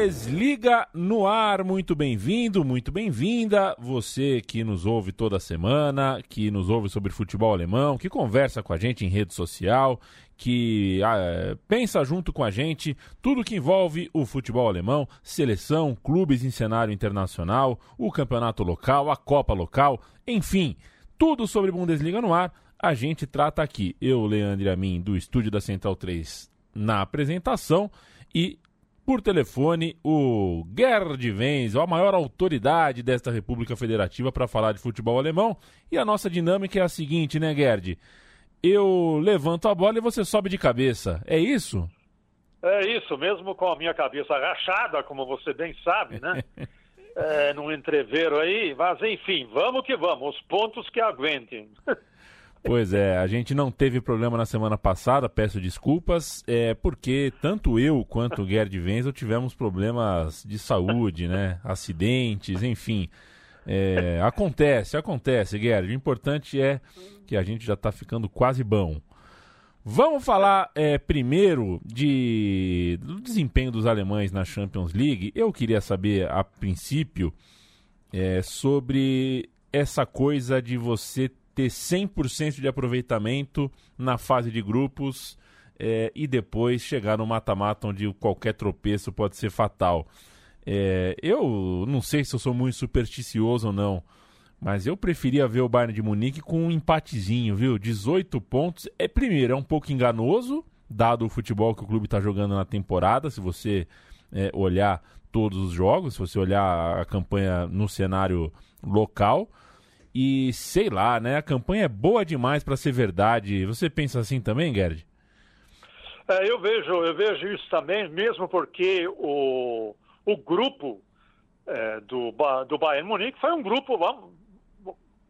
Bundesliga no ar, muito bem-vindo, muito bem-vinda. Você que nos ouve toda semana, que nos ouve sobre futebol alemão, que conversa com a gente em rede social, que ah, pensa junto com a gente tudo que envolve o futebol alemão, seleção, clubes em cenário internacional, o campeonato local, a Copa local, enfim, tudo sobre Bundesliga no ar. A gente trata aqui, eu, Leandro Amin, do estúdio da Central 3, na apresentação e por telefone o Gerd Wenzel, a maior autoridade desta República Federativa para falar de futebol alemão. E a nossa dinâmica é a seguinte, né, Gerd? Eu levanto a bola e você sobe de cabeça. É isso? É isso, mesmo com a minha cabeça rachada, como você bem sabe, né? é, num entreveiro aí, mas enfim, vamos que vamos, os pontos que aguentem. Pois é, a gente não teve problema na semana passada, peço desculpas, é porque tanto eu quanto o Gerd Wenzel tivemos problemas de saúde, né? Acidentes, enfim. É, acontece, acontece, Gerd. O importante é que a gente já está ficando quase bom. Vamos falar é, primeiro de, do desempenho dos alemães na Champions League. Eu queria saber, a princípio, é, sobre essa coisa de você ter 100% de aproveitamento na fase de grupos é, e depois chegar no mata-mata onde qualquer tropeço pode ser fatal. É, eu não sei se eu sou muito supersticioso ou não, mas eu preferia ver o Bayern de Munique com um empatezinho, viu? 18 pontos. É primeiro, é um pouco enganoso, dado o futebol que o clube está jogando na temporada, se você é, olhar todos os jogos, se você olhar a campanha no cenário local. E sei lá, né? A campanha é boa demais para ser verdade. Você pensa assim também, Gerd? É, eu vejo, eu vejo isso também, mesmo porque o, o grupo é, do, do Bayern Munique foi um grupo, vamos,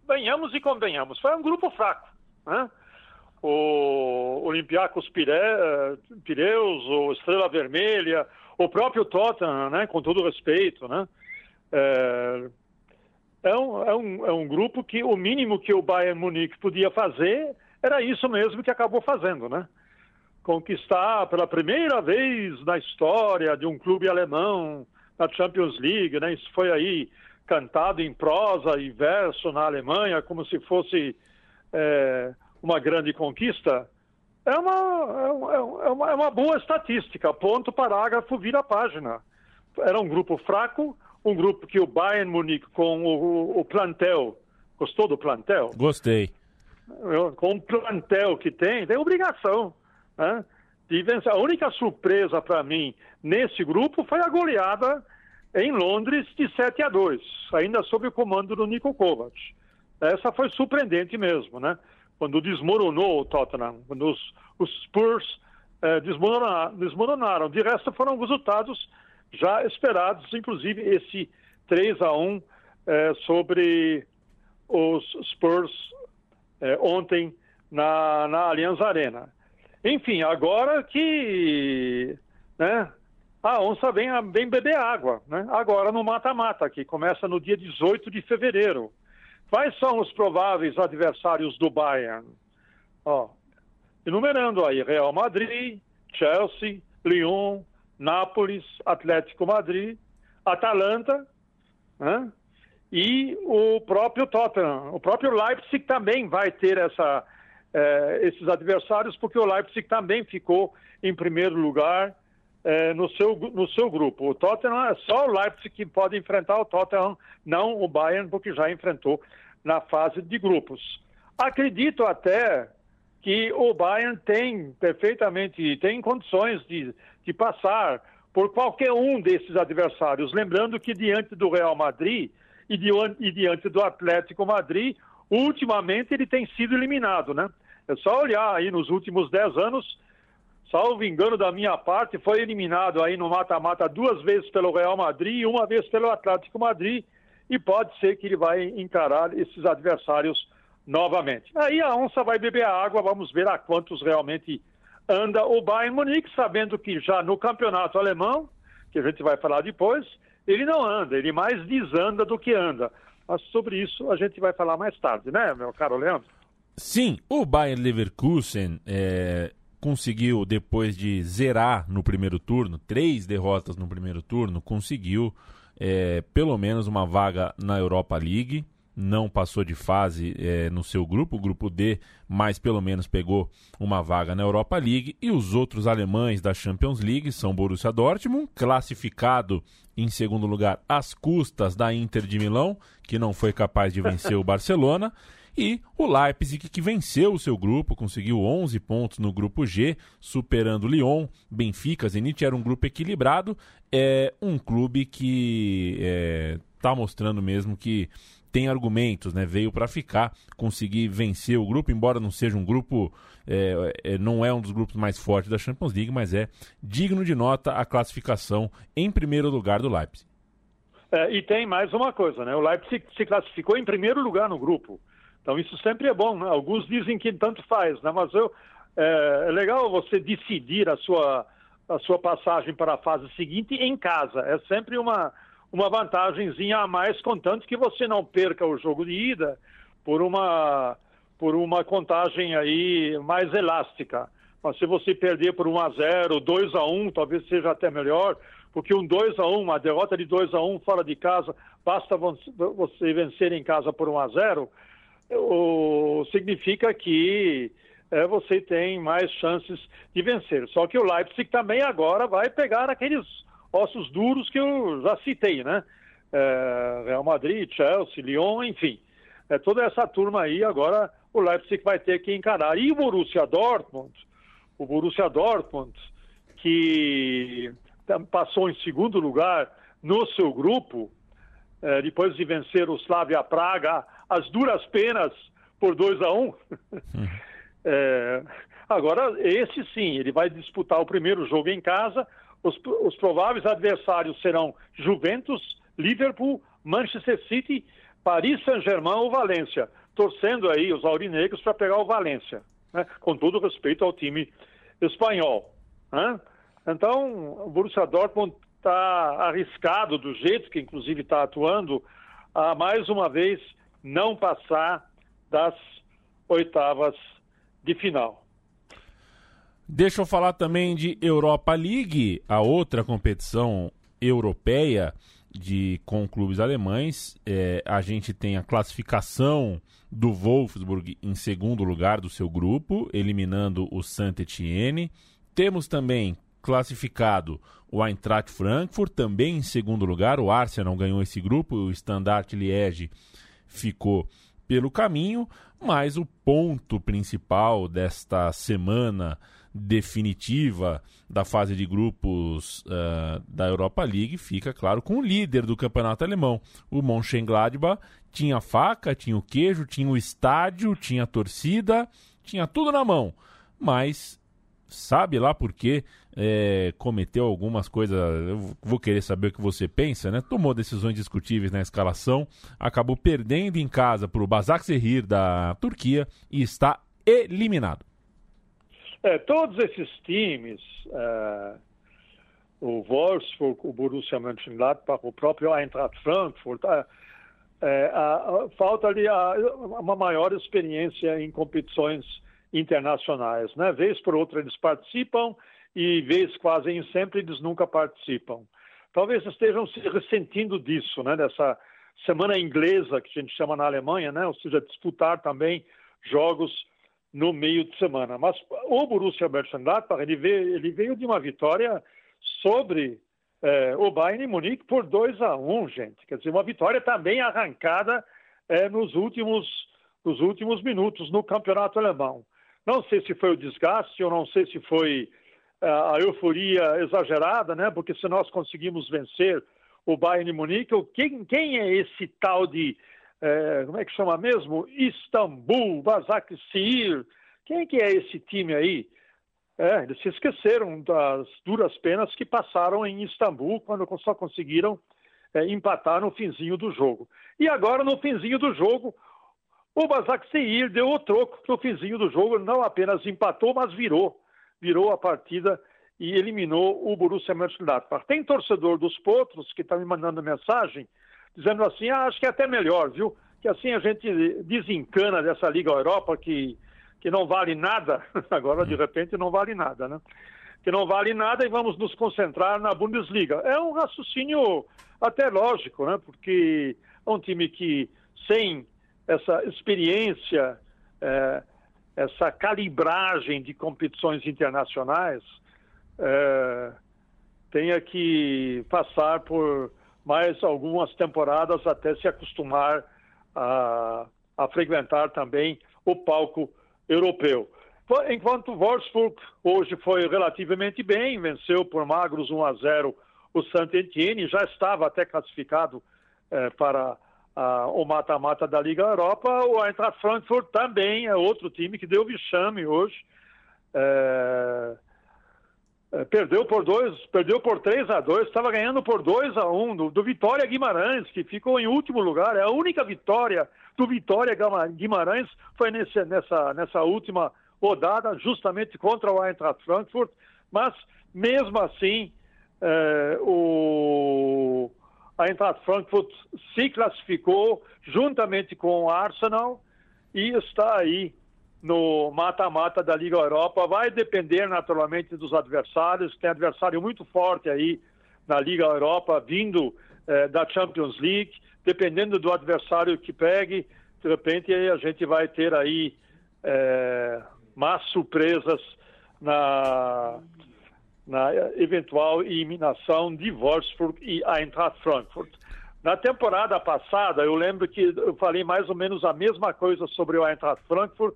venhamos e convenhamos, foi um grupo fraco. Né? O Olympiacos Pire, é, Pireus, o Estrela Vermelha, o próprio Tottenham, né? com todo respeito, né? É, é um, é, um, é um grupo que o mínimo que o Bayern Munique podia fazer era isso mesmo que acabou fazendo, né? Conquistar pela primeira vez na história de um clube alemão na Champions League, né? Isso foi aí cantado em prosa e verso na Alemanha como se fosse é, uma grande conquista. É uma, é, é, uma, é uma boa estatística. Ponto, parágrafo, vira página. Era um grupo fraco, um grupo que o Bayern Munique com o, o plantel, gostou do plantel? Gostei. Com o plantel que tem, tem obrigação né, de vencer. A única surpresa para mim nesse grupo foi a goleada em Londres de 7 a 2, ainda sob o comando do Nico Kovac. Essa foi surpreendente mesmo, né? Quando desmoronou o Tottenham, quando os, os Spurs eh, desmoronaram, desmoronaram. De resto, foram resultados já esperados, inclusive esse 3 a 1 é, sobre os Spurs é, ontem na, na Allianz Arena. Enfim, agora que né, a onça vem, vem beber água, né? agora no mata-mata, que começa no dia 18 de fevereiro. Quais são os prováveis adversários do Bayern? Ó, enumerando aí, Real Madrid, Chelsea, Lyon, Nápoles, Atlético Madrid, Atalanta né? e o próprio Tottenham. O próprio Leipzig também vai ter essa, eh, esses adversários, porque o Leipzig também ficou em primeiro lugar eh, no, seu, no seu grupo. O Tottenham é só o Leipzig que pode enfrentar o Tottenham, não o Bayern, porque já enfrentou na fase de grupos. Acredito até que o Bayern tem perfeitamente, tem condições de de passar por qualquer um desses adversários. Lembrando que diante do Real Madrid e, de, e diante do Atlético Madrid, ultimamente ele tem sido eliminado, né? É só olhar aí nos últimos dez anos, salvo engano da minha parte, foi eliminado aí no mata-mata duas vezes pelo Real Madrid e uma vez pelo Atlético Madrid, e pode ser que ele vai encarar esses adversários novamente. Aí a onça vai beber a água, vamos ver a quantos realmente anda o Bayern Munique, sabendo que já no campeonato alemão, que a gente vai falar depois, ele não anda, ele mais desanda do que anda. Mas sobre isso a gente vai falar mais tarde, né, meu caro Leandro? Sim, o Bayern Leverkusen é, conseguiu, depois de zerar no primeiro turno, três derrotas no primeiro turno, conseguiu é, pelo menos uma vaga na Europa League. Não passou de fase é, no seu grupo, o grupo D, mas pelo menos pegou uma vaga na Europa League. E os outros alemães da Champions League são Borussia Dortmund, classificado em segundo lugar às custas da Inter de Milão, que não foi capaz de vencer o Barcelona. E o Leipzig, que venceu o seu grupo, conseguiu 11 pontos no grupo G, superando Lyon, Benfica, Zenit. Era um grupo equilibrado. É um clube que está é, mostrando mesmo que tem argumentos, né? Veio para ficar, conseguir vencer o grupo, embora não seja um grupo, é, é, não é um dos grupos mais fortes da Champions League, mas é digno de nota a classificação em primeiro lugar do Leipzig. É, e tem mais uma coisa, né? O Leipzig se classificou em primeiro lugar no grupo. Então isso sempre é bom, né? Alguns dizem que tanto faz, né? Mas eu, é, é legal você decidir a sua, a sua passagem para a fase seguinte em casa. É sempre uma, uma vantagemzinha a mais, contanto que você não perca o jogo de ida por uma, por uma contagem aí mais elástica. Mas se você perder por 1 a 0, 2 a 1, talvez seja até melhor, porque um 2 a 1, uma derrota de 2 a 1 fora de casa, basta você vencer em casa por 1 a 0, o, significa que é, você tem mais chances de vencer. Só que o Leipzig também agora vai pegar aqueles ossos duros que eu já citei, né? É, Real Madrid, Chelsea, Lyon, enfim. É, toda essa turma aí agora o Leipzig vai ter que encarar. E o Borussia Dortmund, o Borussia Dortmund, que passou em segundo lugar no seu grupo, é, depois de vencer o Slavia Praga as duras penas por 2 a 1 um. é, agora, esse sim, ele vai disputar o primeiro jogo em casa. Os, os prováveis adversários serão Juventus, Liverpool, Manchester City, Paris Saint-Germain ou Valência, torcendo aí os aurinegros para pegar o Valência, né? com todo respeito ao time espanhol. Né? Então, o Borussia Dortmund está arriscado do jeito que inclusive está atuando, a mais uma vez não passar das oitavas de final. Deixa eu falar também de Europa League, a outra competição europeia de com clubes alemães. É, a gente tem a classificação do Wolfsburg em segundo lugar do seu grupo, eliminando o Saint-Etienne. Temos também classificado o Eintracht Frankfurt, também em segundo lugar. O Arsenal ganhou esse grupo, o Standard Liège ficou pelo caminho, mas o ponto principal desta semana definitiva da fase de grupos uh, da Europa League fica, claro, com o líder do campeonato alemão. O Mönchengladbach tinha faca, tinha o queijo, tinha o estádio, tinha a torcida, tinha tudo na mão, mas sabe lá por quê é, cometeu algumas coisas. Eu vou querer saber o que você pensa, né? Tomou decisões discutíveis na escalação, acabou perdendo em casa para o Basaksehir da Turquia e está eliminado. É, todos esses times, é, o Wolfsburg, o Borussia Mönchengladbach, o próprio Eintracht Frankfurt, a, a, falta ali uma maior experiência em competições internacionais, né? Vez por outra eles participam e vez quase sempre eles nunca participam. Talvez estejam se ressentindo disso, né? Dessa semana inglesa que a gente chama na Alemanha, né? Ou seja, disputar também jogos no meio de semana. Mas o Borussia Mönchengladbach ele veio, ele veio de uma vitória sobre é, o Bayern Munique por 2 a 1, um, gente. Quer dizer, uma vitória também arrancada é, nos últimos nos últimos minutos no campeonato alemão. Não sei se foi o desgaste, ou não sei se foi uh, a euforia exagerada, né? Porque se nós conseguimos vencer o Bayern Munique, quem, quem é esse tal de, uh, como é que chama mesmo? Istambul, Basaksehir. Quem que é esse time aí? É, eles se esqueceram das duras penas que passaram em Istambul quando só conseguiram é, empatar no finzinho do jogo. E agora, no finzinho do jogo, o Basak Seir deu o troco no finzinho do jogo, não apenas empatou, mas virou. Virou a partida e eliminou o Borussia Mönchengladbach. Tem torcedor dos Potros que está me mandando mensagem dizendo assim, ah, acho que é até melhor, viu? Que assim a gente desencana dessa Liga Europa que que não vale nada, agora de repente não vale nada, né? Que não vale nada e vamos nos concentrar na Bundesliga. É um raciocínio até lógico, né? Porque é um time que sem essa experiência, é, essa calibragem de competições internacionais, é, tenha que passar por mais algumas temporadas até se acostumar a, a frequentar também o palco europeu. Enquanto Wolfsburg hoje foi relativamente bem, venceu por magros 1 a 0 o Saint-Étienne, já estava até classificado eh, para a, o mata-mata da Liga Europa. O Eintracht Frankfurt também é outro time que deu vexame hoje. Eh, perdeu por dois, perdeu por 3 a 2 estava ganhando por 2 a 1 do, do, Vitória Guimarães, que ficou em último lugar. É a única vitória do Vitória Guimarães foi nesse, nessa, nessa última rodada, justamente contra o Eintracht Frankfurt. Mas, mesmo assim, é, o Eintracht Frankfurt se classificou juntamente com o Arsenal e está aí no mata-mata da Liga Europa. Vai depender naturalmente dos adversários. Tem adversário muito forte aí na Liga Europa, vindo eh, da Champions League. Dependendo do adversário que pegue, de repente a gente vai ter aí eh, más surpresas na, na eventual eliminação de Wolfsburg e Eintracht Frankfurt. Na temporada passada, eu lembro que eu falei mais ou menos a mesma coisa sobre o Eintracht Frankfurt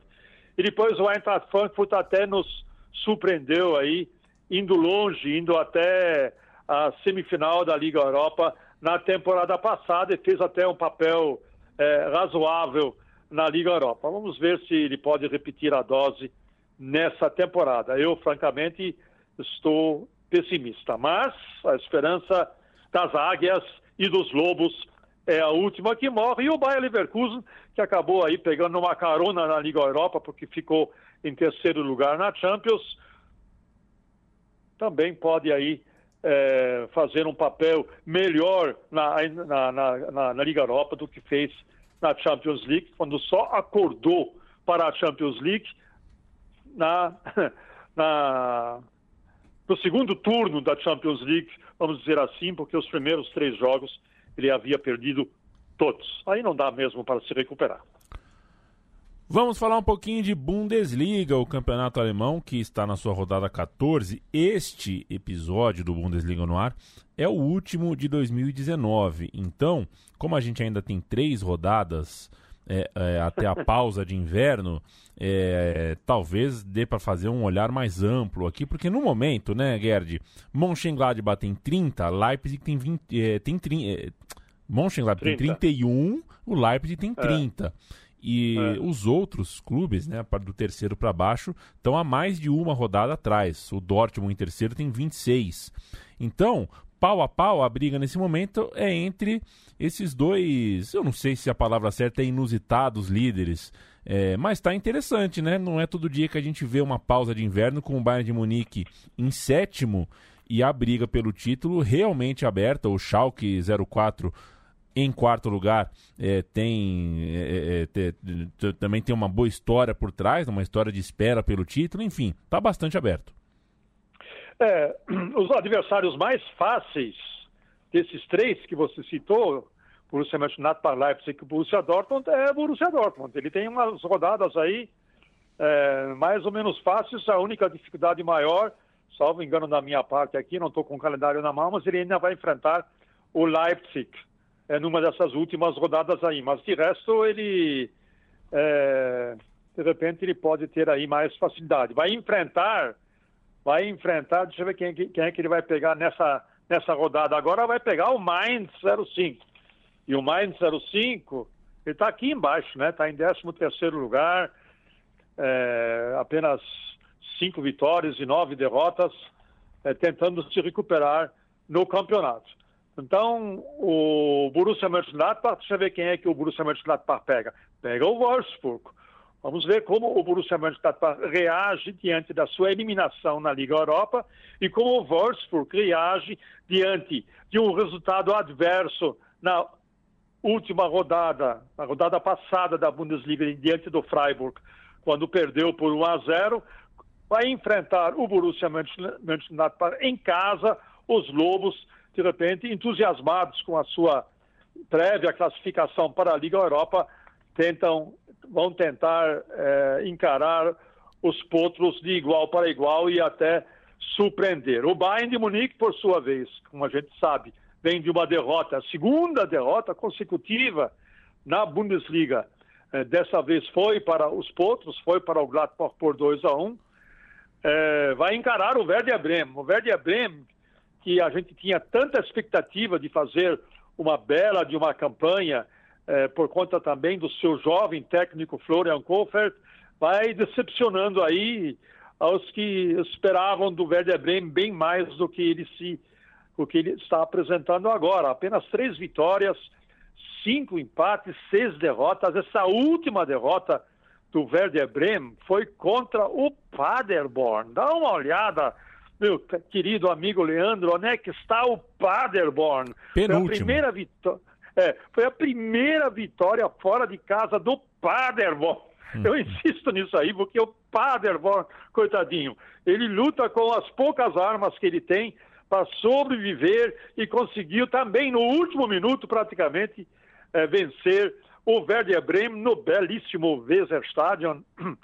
e depois o Eintracht Frankfurt até nos surpreendeu aí, indo longe, indo até a semifinal da Liga Europa na temporada passada e fez até um papel é, razoável na Liga Europa. Vamos ver se ele pode repetir a dose nessa temporada. Eu, francamente, estou pessimista, mas a esperança das águias e dos lobos é a última que morre. E o Bayer Leverkusen, que acabou aí pegando uma carona na Liga Europa, porque ficou em terceiro lugar na Champions, também pode aí é, fazer um papel melhor na, na, na, na, Liga Europa do que fez na Champions League, quando só acordou para a Champions League na, na, no segundo turno da Champions League, vamos dizer assim, porque os primeiros três jogos ele havia perdido todos. Aí não dá mesmo para se recuperar. Vamos falar um pouquinho de Bundesliga, o campeonato alemão que está na sua rodada 14. Este episódio do Bundesliga no ar é o último de 2019. Então, como a gente ainda tem três rodadas é, é, até a pausa de inverno, é, talvez dê para fazer um olhar mais amplo aqui, porque no momento, né, Gerd, Mönchengladbach tem 30, Leipzig tem 20, é, tem 30, é, Mönchengladbach 30. tem 31, o Leipzig tem 30. É. E é. os outros clubes, né, do terceiro para baixo, estão a mais de uma rodada atrás. O Dortmund em terceiro tem 26. Então, pau a pau, a briga nesse momento é entre esses dois, eu não sei se a palavra certa é inusitados líderes, é, mas está interessante, né? Não é todo dia que a gente vê uma pausa de inverno com o Bayern de Munique em sétimo e a briga pelo título realmente aberta. O Schalke 04 em quarto lugar é, tem é, é, também tem uma boa história por trás, uma história de espera pelo título, enfim, está bastante aberto. É, os adversários mais fáceis desses três que você citou, Borussia Mönchengladbach, Leipzig e Borussia Dortmund, é Borussia Dortmund. Ele tem umas rodadas aí é, mais ou menos fáceis. A única dificuldade maior, salvo engano da minha parte aqui, não estou com o calendário na mão, mas ele ainda vai enfrentar o Leipzig é, numa dessas últimas rodadas aí. Mas de resto, ele, é, de repente, ele pode ter aí mais facilidade. Vai enfrentar vai enfrentar, deixa eu ver quem, quem é que ele vai pegar nessa, nessa rodada. Agora vai pegar o Mainz 05. E o Mainz 05, ele está aqui embaixo, né? Está em 13 lugar, é, apenas cinco vitórias e nove derrotas, é, tentando se recuperar no campeonato. Então, o Borussia Mönchengladbach, deixa eu ver quem é que o Borussia Mönchengladbach pega. Pega o Wolfsburg. Vamos ver como o Borussia Mönchengladbach reage diante da sua eliminação na Liga Europa e como o Wolfsburg reage diante de um resultado adverso na última rodada, na rodada passada da Bundesliga, diante do Freiburg. quando perdeu por 1 a 0, vai enfrentar o Borussia Mönchengladbach em casa, os Lobos, de repente, entusiasmados com a sua prévia classificação para a Liga Europa, tentam, vão tentar é, encarar os potros de igual para igual e até surpreender. O Bayern de Munique, por sua vez, como a gente sabe, vem de uma derrota, a segunda derrota consecutiva na Bundesliga. É, dessa vez foi para os potros, foi para o Gladbach por 2 a 1. Um. É, vai encarar o Werder Bremen. O Werder Bremen, que a gente tinha tanta expectativa de fazer uma bela de uma campanha, é, por conta também do seu jovem técnico Florian Kohfeldt, vai decepcionando aí aos que esperavam do Werder Bremen bem mais do que ele se o que ele está apresentando agora. Apenas três vitórias, cinco empates, seis derrotas. Essa última derrota do Werder Bremen foi contra o Paderborn. Dá uma olhada, meu querido amigo Leandro, onde é que está o Paderborn? Penúltimo. Foi a primeira vitória. É, foi a primeira vitória fora de casa do Paderborn. Eu insisto nisso aí, porque o Paderborn, coitadinho, ele luta com as poucas armas que ele tem para sobreviver e conseguiu também no último minuto praticamente é, vencer o Werder Bremen no belíssimo Weserstadion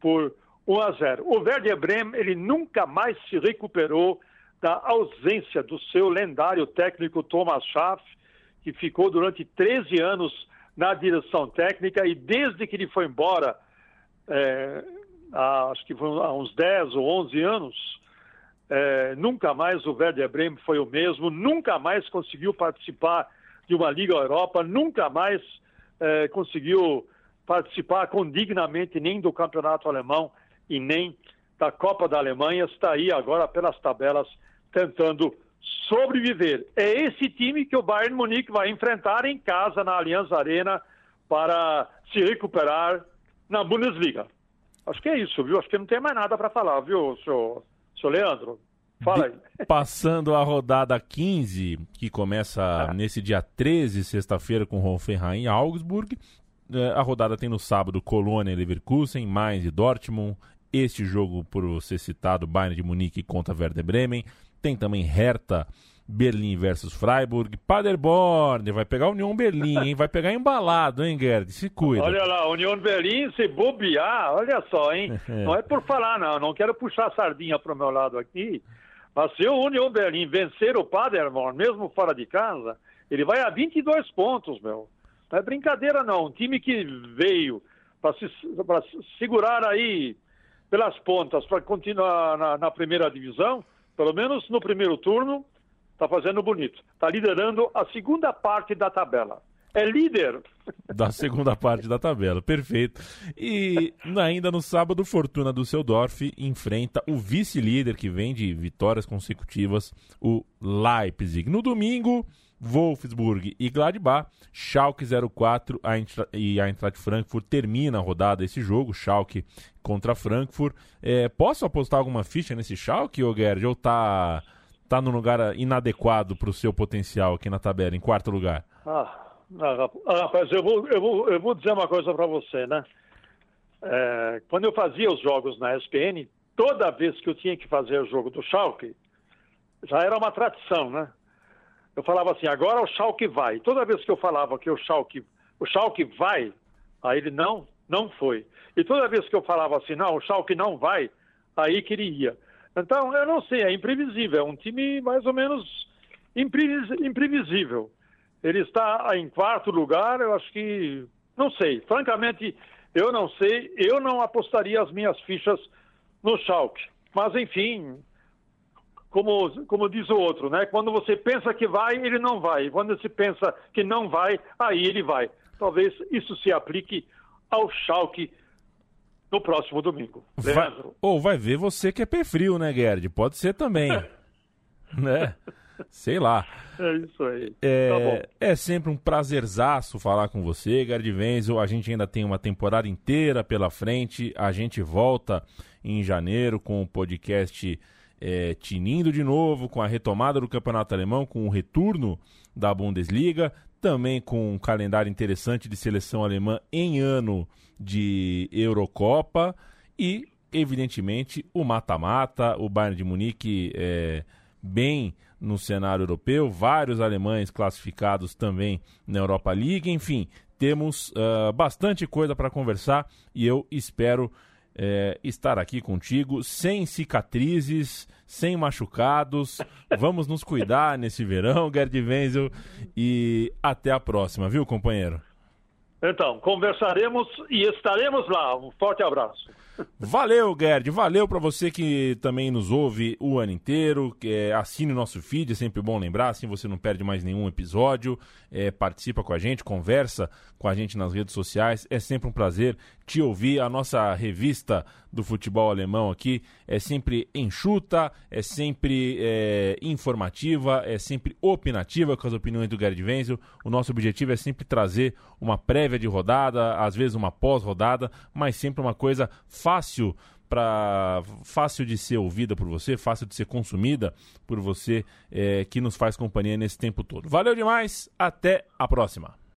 por 1 a 0. O Werder Bremen ele nunca mais se recuperou da ausência do seu lendário técnico Thomas Schaff, que ficou durante 13 anos na direção técnica e desde que ele foi embora, é, há, acho que foi há uns 10 ou 11 anos, é, nunca mais o Werder Bremen foi o mesmo, nunca mais conseguiu participar de uma Liga Europa, nunca mais é, conseguiu participar condignamente nem do campeonato alemão e nem da Copa da Alemanha, está aí agora pelas tabelas tentando sobreviver. É esse time que o Bayern Munique vai enfrentar em casa na Allianz Arena para se recuperar na Bundesliga. Acho que é isso, viu? Acho que não tem mais nada para falar, viu, senhor, senhor Leandro? Fala aí. Passando a rodada 15, que começa ah. nesse dia 13, sexta-feira, com Hoffenheim e Augsburg. É, a rodada tem no sábado Colônia e Leverkusen, Mainz e Dortmund. Este jogo, por ser citado, Bayern de Munique contra Werder Bremen. Tem também Hertha, Berlim versus Freiburg. Paderborn, vai pegar União Berlim, hein? Vai pegar embalado, hein, Gerd? Se cuida. Olha lá, União Berlim, se bobear, olha só, hein? É. Não é por falar, não. Não quero puxar a sardinha pro meu lado aqui. Mas se o União Berlim vencer o Paderborn, mesmo fora de casa, ele vai a 22 pontos, meu. Não é brincadeira, não. Um time que veio para se, segurar aí pelas pontas para continuar na, na primeira divisão, pelo menos no primeiro turno, está fazendo bonito. Está liderando a segunda parte da tabela. É líder. Da segunda parte da tabela, perfeito. E ainda no sábado, Fortuna Düsseldorf enfrenta o vice-líder que vem de vitórias consecutivas, o Leipzig. No domingo, Wolfsburg e Gladbach, Schalke 04 e a Eintracht Frankfurt termina a rodada esse jogo, Schalke contra Frankfurt. É, posso apostar alguma ficha nesse Schalke, ou Gerd, ou tá, tá no lugar inadequado para o seu potencial aqui na tabela, em quarto lugar? Ah, ah rapaz, eu vou, eu, vou, eu vou dizer uma coisa para você, né? É, quando eu fazia os jogos na ESPN, toda vez que eu tinha que fazer o jogo do Schalke, já era uma tradição, né? Eu falava assim, agora o Schalke vai. Toda vez que eu falava que o Schalke, o Schalke vai, aí ele não, não foi. E toda vez que eu falava assim, não, o Schalke não vai, aí que ele ia. Então, eu não sei, é imprevisível, é um time mais ou menos imprevisível. Ele está em quarto lugar, eu acho que, não sei, francamente, eu não sei, eu não apostaria as minhas fichas no Schalke. Mas, enfim, como, como diz o outro, né? Quando você pensa que vai, ele não vai. Quando você pensa que não vai, aí ele vai. Talvez isso se aplique ao Schalke no próximo domingo. Vai, ou vai ver você que é pé frio, né, Gerd? Pode ser também. né? Sei lá. É isso aí. É, tá é sempre um prazerzaço falar com você, Gerd Wenzel. A gente ainda tem uma temporada inteira pela frente. A gente volta em janeiro com o podcast é, tinindo de novo com a retomada do campeonato alemão, com o retorno da Bundesliga. também com um calendário interessante de seleção alemã em ano de Eurocopa e, evidentemente, o mata-mata, o Bayern de Munique é, bem no cenário europeu, vários alemães classificados também na Europa League, enfim, temos uh, bastante coisa para conversar e eu espero é, estar aqui contigo, sem cicatrizes, sem machucados. Vamos nos cuidar nesse verão, Gerd Wenzel, e até a próxima, viu, companheiro? Então, conversaremos e estaremos lá. Um forte abraço. Valeu, Gerd. Valeu para você que também nos ouve o ano inteiro. É, assine o nosso feed, é sempre bom lembrar, assim você não perde mais nenhum episódio. É, participa com a gente, conversa com a gente nas redes sociais. É sempre um prazer te ouvir. A nossa revista do futebol alemão aqui é sempre enxuta, é sempre é, informativa, é sempre opinativa com as opiniões do Gerd Wenzel. O nosso objetivo é sempre trazer uma prévia de rodada, às vezes uma pós-rodada, mas sempre uma coisa fácil para fácil de ser ouvida por você, fácil de ser consumida por você, é, que nos faz companhia nesse tempo todo. Valeu demais, até a próxima.